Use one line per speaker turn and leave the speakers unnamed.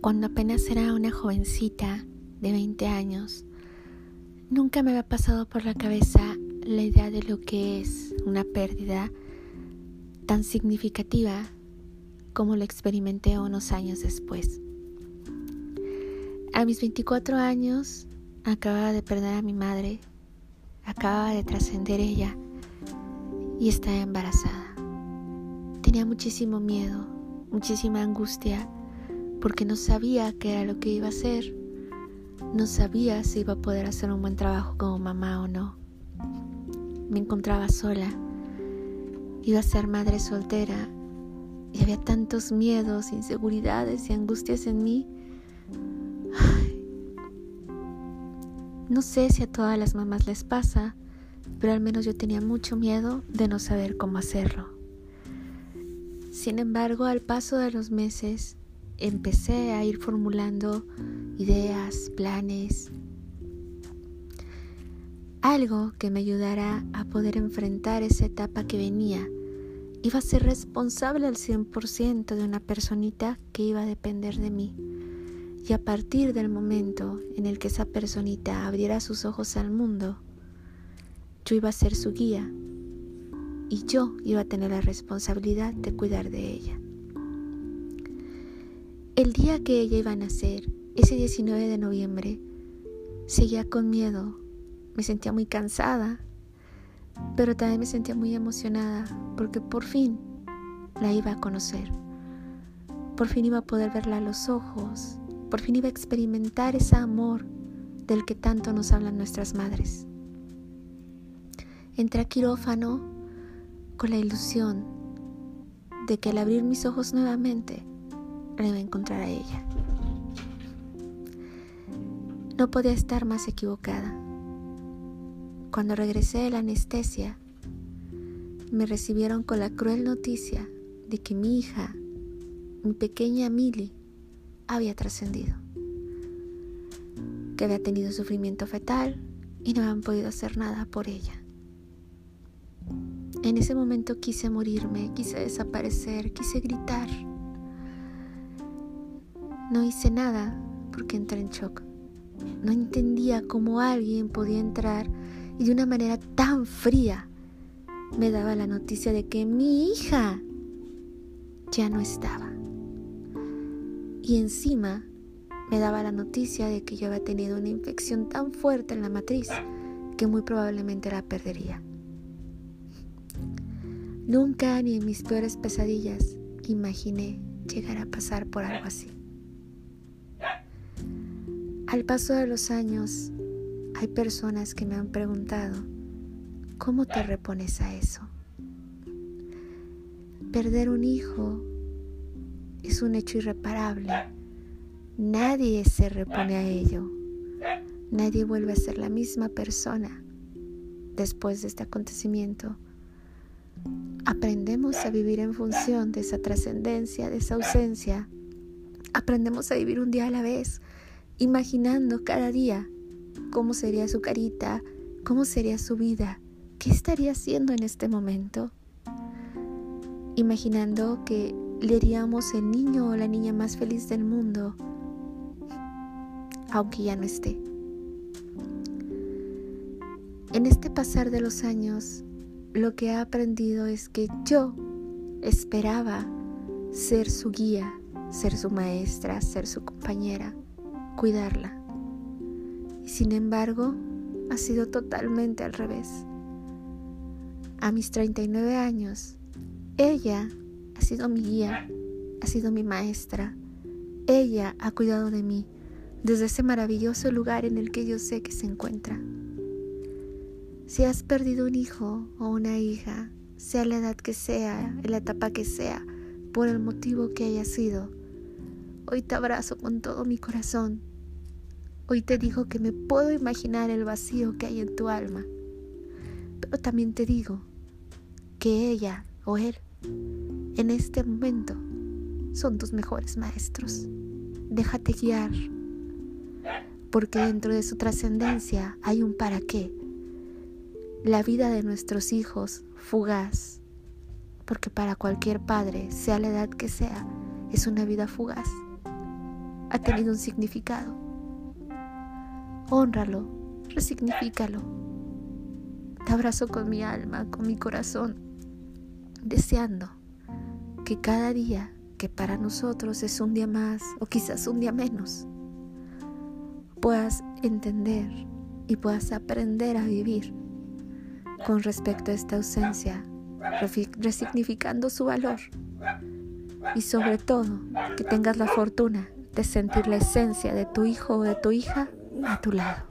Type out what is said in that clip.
Cuando apenas era una jovencita de 20 años, nunca me había pasado por la cabeza la idea de lo que es una pérdida tan significativa como lo experimenté unos años después. A mis 24 años acababa de perder a mi madre, acababa de trascender ella y estaba embarazada. Tenía muchísimo miedo, muchísima angustia porque no sabía qué era lo que iba a hacer. No sabía si iba a poder hacer un buen trabajo como mamá o no. Me encontraba sola. Iba a ser madre soltera y había tantos miedos, inseguridades y angustias en mí. No sé si a todas las mamás les pasa, pero al menos yo tenía mucho miedo de no saber cómo hacerlo. Sin embargo, al paso de los meses, empecé a ir formulando ideas, planes, algo que me ayudara a poder enfrentar esa etapa que venía. Iba a ser responsable al 100% de una personita que iba a depender de mí. Y a partir del momento en el que esa personita abriera sus ojos al mundo, yo iba a ser su guía y yo iba a tener la responsabilidad de cuidar de ella. El día que ella iba a nacer, ese 19 de noviembre, seguía con miedo, me sentía muy cansada, pero también me sentía muy emocionada porque por fin la iba a conocer. Por fin iba a poder verla a los ojos, por fin iba a experimentar ese amor del que tanto nos hablan nuestras madres. Entré a quirófano con la ilusión de que al abrir mis ojos nuevamente le encontrar a ella. No podía estar más equivocada. Cuando regresé de la anestesia, me recibieron con la cruel noticia de que mi hija, mi pequeña Milly, había trascendido, que había tenido sufrimiento fetal y no habían podido hacer nada por ella. En ese momento quise morirme, quise desaparecer, quise gritar. No hice nada porque entré en shock. No entendía cómo alguien podía entrar y de una manera tan fría me daba la noticia de que mi hija ya no estaba. Y encima me daba la noticia de que yo había tenido una infección tan fuerte en la matriz que muy probablemente la perdería. Nunca ni en mis peores pesadillas imaginé llegar a pasar por algo así. Al paso de los años, hay personas que me han preguntado, ¿cómo te repones a eso? Perder un hijo es un hecho irreparable. Nadie se repone a ello. Nadie vuelve a ser la misma persona después de este acontecimiento. Aprendemos a vivir en función de esa trascendencia, de esa ausencia. Aprendemos a vivir un día a la vez imaginando cada día cómo sería su carita, cómo sería su vida, qué estaría haciendo en este momento. Imaginando que le haríamos el niño o la niña más feliz del mundo, aunque ya no esté. En este pasar de los años, lo que he aprendido es que yo esperaba ser su guía, ser su maestra, ser su compañera cuidarla. Y sin embargo, ha sido totalmente al revés. A mis 39 años, ella ha sido mi guía, ha sido mi maestra. Ella ha cuidado de mí desde ese maravilloso lugar en el que yo sé que se encuentra. Si has perdido un hijo o una hija, sea la edad que sea, en la etapa que sea, por el motivo que haya sido, hoy te abrazo con todo mi corazón Hoy te digo que me puedo imaginar el vacío que hay en tu alma. Pero también te digo que ella o él en este momento son tus mejores maestros. Déjate guiar, porque dentro de su trascendencia hay un para qué. La vida de nuestros hijos, fugaz, porque para cualquier padre, sea la edad que sea, es una vida fugaz. ha tenido un significado. Honralo, resignifícalo. Te abrazo con mi alma, con mi corazón, deseando que cada día que para nosotros es un día más o quizás un día menos, puedas entender y puedas aprender a vivir con respecto a esta ausencia, resignificando su valor y sobre todo que tengas la fortuna de sentir la esencia de tu hijo o de tu hija a tu lado.